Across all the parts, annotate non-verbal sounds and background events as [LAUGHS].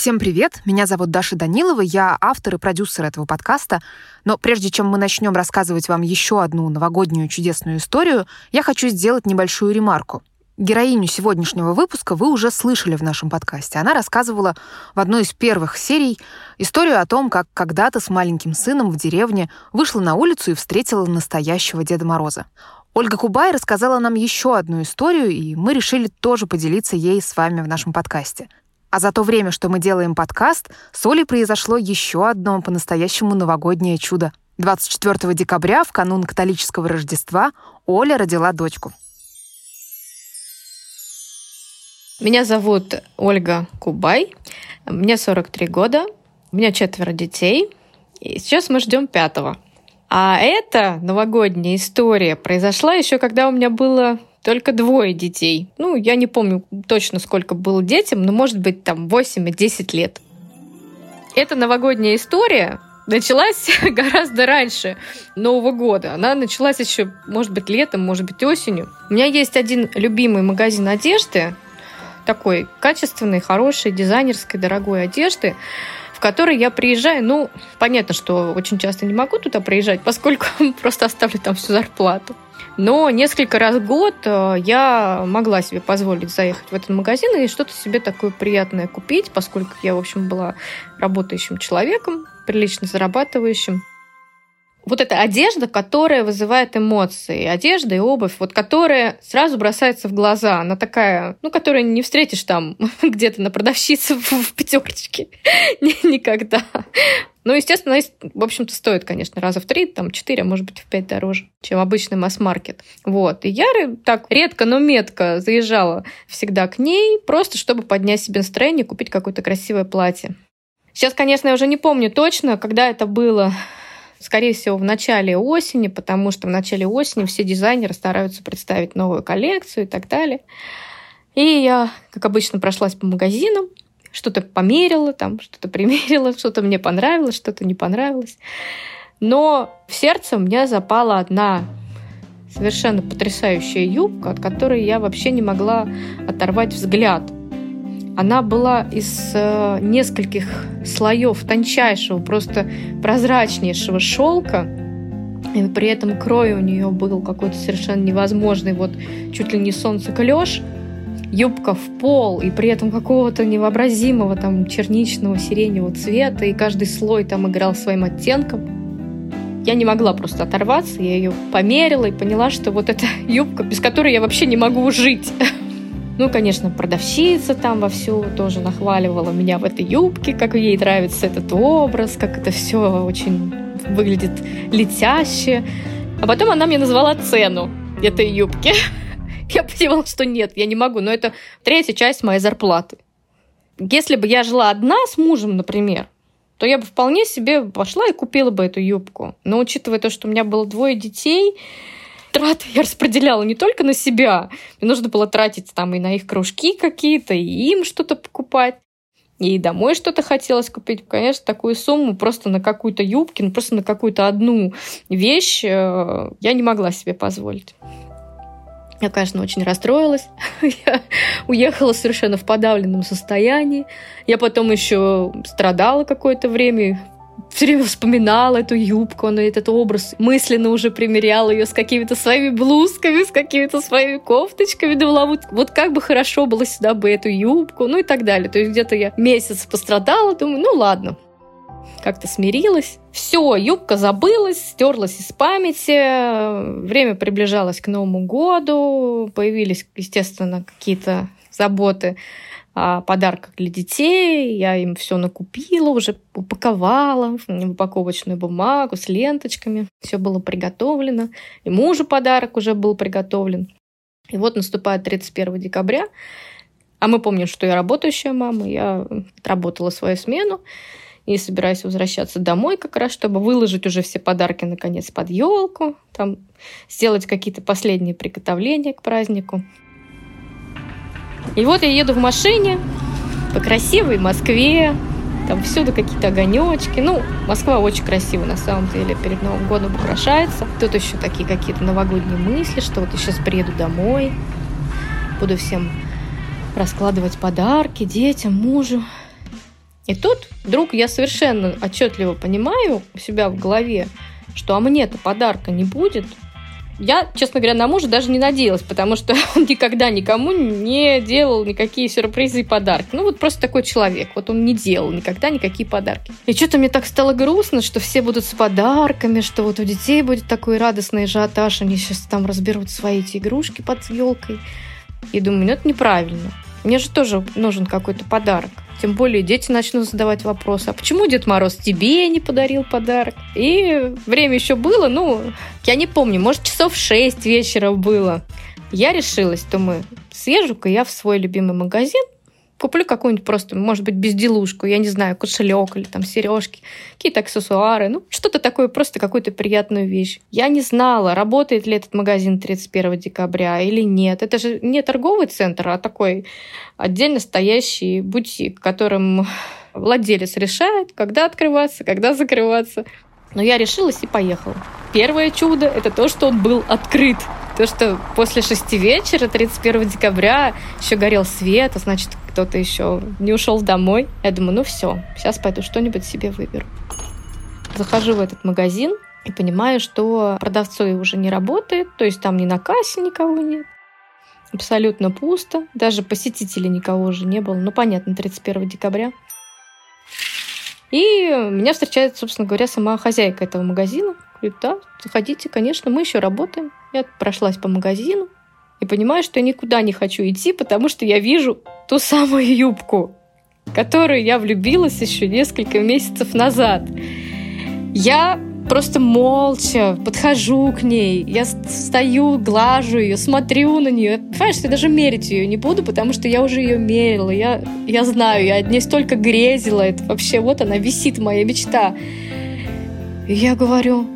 Всем привет! Меня зовут Даша Данилова, я автор и продюсер этого подкаста. Но прежде чем мы начнем рассказывать вам еще одну новогоднюю чудесную историю, я хочу сделать небольшую ремарку. Героиню сегодняшнего выпуска вы уже слышали в нашем подкасте. Она рассказывала в одной из первых серий историю о том, как когда-то с маленьким сыном в деревне вышла на улицу и встретила настоящего Деда Мороза. Ольга Кубай рассказала нам еще одну историю, и мы решили тоже поделиться ей с вами в нашем подкасте. А за то время, что мы делаем подкаст, с Олей произошло еще одно по-настоящему новогоднее чудо. 24 декабря, в канун католического Рождества, Оля родила дочку. Меня зовут Ольга Кубай, мне 43 года, у меня четверо детей, и сейчас мы ждем пятого. А эта новогодняя история произошла еще когда у меня было только двое детей. Ну, я не помню точно, сколько было детям, но, может быть, там 8 и 10 лет. Эта новогодняя история началась [LAUGHS] гораздо раньше Нового года. Она началась еще, может быть, летом, может быть, осенью. У меня есть один любимый магазин одежды, такой качественной, хорошей, дизайнерской, дорогой одежды, в который я приезжаю. Ну, понятно, что очень часто не могу туда приезжать, поскольку [LAUGHS] просто оставлю там всю зарплату. Но несколько раз в год э, я могла себе позволить заехать в этот магазин и что-то себе такое приятное купить, поскольку я, в общем, была работающим человеком, прилично зарабатывающим вот эта одежда, которая вызывает эмоции, одежда и обувь, вот которая сразу бросается в глаза, она такая, ну, которую не встретишь там [LAUGHS] где-то на продавщице в, пятерочке [LAUGHS] никогда. Ну, естественно, в общем-то, стоит, конечно, раза в три, там, четыре, а может быть, в пять дороже, чем обычный масс-маркет. Вот. И я так редко, но метко заезжала всегда к ней, просто чтобы поднять себе настроение, купить какое-то красивое платье. Сейчас, конечно, я уже не помню точно, когда это было, скорее всего, в начале осени, потому что в начале осени все дизайнеры стараются представить новую коллекцию и так далее. И я, как обычно, прошлась по магазинам, что-то померила, там, что-то примерила, что-то мне понравилось, что-то не понравилось. Но в сердце у меня запала одна совершенно потрясающая юбка, от которой я вообще не могла оторвать взгляд – она была из э, нескольких слоев тончайшего, просто прозрачнейшего шелка. И при этом крой у нее был какой-то совершенно невозможный, вот чуть ли не солнце клеш, юбка в пол, и при этом какого-то невообразимого там черничного сиреневого цвета, и каждый слой там играл своим оттенком. Я не могла просто оторваться, я ее померила и поняла, что вот эта [LAUGHS] юбка, без которой я вообще не могу жить. [LAUGHS] Ну, конечно, продавщица там вовсю тоже нахваливала меня в этой юбке, как ей нравится этот образ, как это все очень выглядит летяще. А потом она мне назвала цену этой юбки. [LAUGHS] [LAUGHS] Я понимала, что нет, я не могу, но это третья часть моей зарплаты. Если бы я жила одна с мужем, например, то я бы вполне себе пошла и купила бы эту юбку. Но учитывая то, что у меня было двое детей, траты я распределяла не только на себя. Мне нужно было тратить там и на их кружки какие-то, и им что-то покупать. И домой что-то хотелось купить. Конечно, такую сумму просто на какую-то юбки, ну просто на какую-то одну вещь э, я не могла себе позволить. Я, конечно, очень расстроилась. [LAUGHS] Я уехала совершенно в подавленном состоянии. Я потом еще страдала какое-то время, все время вспоминала эту юбку, она этот образ, мысленно уже примеряла ее с какими-то своими блузками, с какими-то своими кофточками, думала, вот, вот как бы хорошо было сюда бы эту юбку, ну и так далее. То есть где-то я месяц пострадала, думаю, ну ладно, как-то смирилась. Все, юбка забылась, стерлась из памяти. Время приближалось к Новому году. Появились, естественно, какие-то заботы о подарках для детей. Я им все накупила, уже упаковала в упаковочную бумагу с ленточками. Все было приготовлено. И мужу подарок уже был приготовлен. И вот наступает 31 декабря. А мы помним, что я работающая мама. Я отработала свою смену и собираюсь возвращаться домой как раз, чтобы выложить уже все подарки наконец под елку, там сделать какие-то последние приготовления к празднику. И вот я еду в машине по красивой Москве, там всюду какие-то огонечки. Ну, Москва очень красиво на самом деле перед Новым годом украшается. Тут еще такие какие-то новогодние мысли, что вот я сейчас приеду домой, буду всем раскладывать подарки детям, мужу. И тут вдруг я совершенно отчетливо понимаю у себя в голове, что а мне-то подарка не будет, я, честно говоря, на мужа даже не надеялась, потому что [LAUGHS] он никогда никому не делал никакие сюрпризы и подарки. Ну, вот просто такой человек. Вот он не делал никогда никакие подарки. И что-то мне так стало грустно, что все будут с подарками, что вот у детей будет такой радостный ажиотаж, они сейчас там разберут свои эти игрушки под елкой. И думаю, ну это неправильно. Мне же тоже нужен какой-то подарок. Тем более дети начнут задавать вопросы, а почему Дед Мороз тебе не подарил подарок? И время еще было, ну, я не помню, может, часов 6 вечера было. Я решилась, думаю, съезжу-ка я в свой любимый магазин, Куплю какую-нибудь просто, может быть, безделушку, я не знаю, кошелек или там сережки, какие-то аксессуары, ну, что-то такое, просто какую-то приятную вещь. Я не знала, работает ли этот магазин 31 декабря или нет. Это же не торговый центр, а такой отдельно стоящий бутик, которым владелец решает, когда открываться, когда закрываться. Но я решилась и поехала. Первое чудо — это то, что он был открыт. То, что после шести вечера, 31 декабря, еще горел свет, а значит, кто-то еще не ушел домой. Я думаю, ну все, сейчас пойду что-нибудь себе выберу. Захожу в этот магазин и понимаю, что продавцой уже не работает, то есть там ни на кассе никого нет. Абсолютно пусто, даже посетителей никого уже не было. Ну, понятно, 31 декабря. И меня встречает, собственно говоря, сама хозяйка этого магазина. Говорит, да, заходите, конечно, мы еще работаем. Я прошлась по магазину и понимаю, что я никуда не хочу идти, потому что я вижу ту самую юбку, которую я влюбилась еще несколько месяцев назад. Я просто молча подхожу к ней, я стою, глажу ее, смотрю на нее. Понимаешь, я даже мерить ее не буду, потому что я уже ее мерила, я, я знаю, я от ней столько грезила, это вообще вот она висит, моя мечта. И я говорю,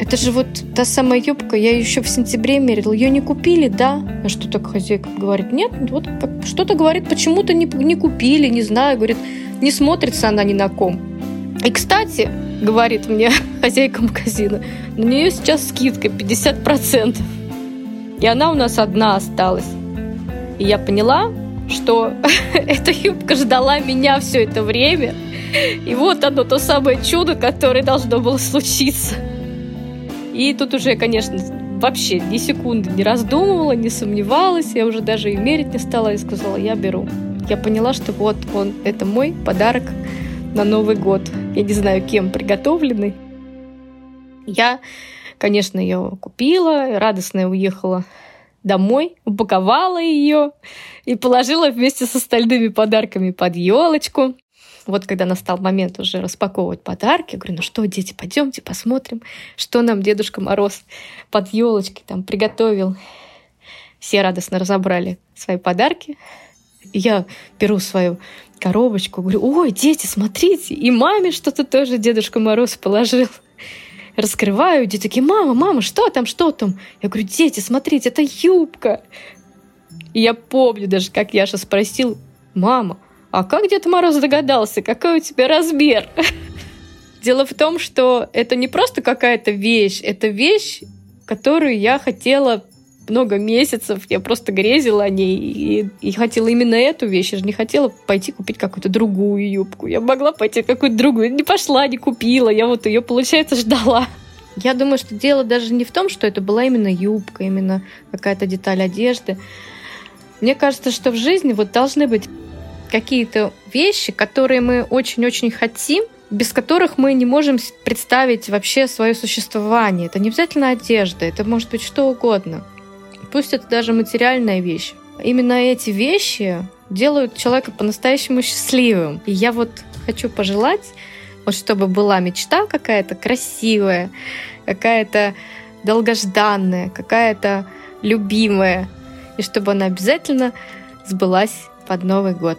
это же вот та самая юбка, я еще в сентябре мерила. Ее не купили, да? А что так хозяйка говорит? Нет, вот что-то говорит, почему-то не, не купили, не знаю. Говорит, не смотрится она ни на ком. И, кстати, говорит мне [LAUGHS] хозяйка магазина, на нее сейчас скидка 50%. И она у нас одна осталась. И я поняла, что [LAUGHS] эта юбка ждала меня все это время. И вот оно, то самое чудо, которое должно было случиться. И тут уже, конечно, вообще ни секунды не раздумывала, не сомневалась. Я уже даже и мерить не стала и сказала, я беру. Я поняла, что вот он, это мой подарок на Новый год. Я не знаю, кем приготовленный. Я, конечно, ее купила, радостная уехала домой, упаковала ее и положила вместе с остальными подарками под елочку. Вот когда настал момент уже распаковывать подарки, говорю, ну что, дети, пойдемте посмотрим, что нам Дедушка Мороз под елочкой там приготовил. Все радостно разобрали свои подарки. Я беру свою коробочку, говорю, ой, дети, смотрите, и маме что-то тоже Дедушка Мороз положил. Раскрываю, дети такие, мама, мама, что там, что там? Я говорю, дети, смотрите, это юбка. И я помню даже, как Яша спросил, мама, а как Дед Мороз догадался, какой у тебя размер? [LAUGHS] Дело в том, что это не просто какая-то вещь, это вещь, которую я хотела много месяцев я просто грезила о ней и, и хотела именно эту вещь. Я же не хотела пойти купить какую-то другую юбку. Я могла пойти какую-то другую. Не пошла, не купила. Я вот ее, получается, ждала. Я думаю, что дело даже не в том, что это была именно юбка, именно какая-то деталь одежды. Мне кажется, что в жизни вот должны быть какие-то вещи, которые мы очень-очень хотим, без которых мы не можем представить вообще свое существование. Это не обязательно одежда, это может быть что угодно. Пусть это даже материальная вещь. Именно эти вещи делают человека по-настоящему счастливым. И я вот хочу пожелать, вот чтобы была мечта какая-то красивая, какая-то долгожданная, какая-то любимая, и чтобы она обязательно сбылась под Новый год.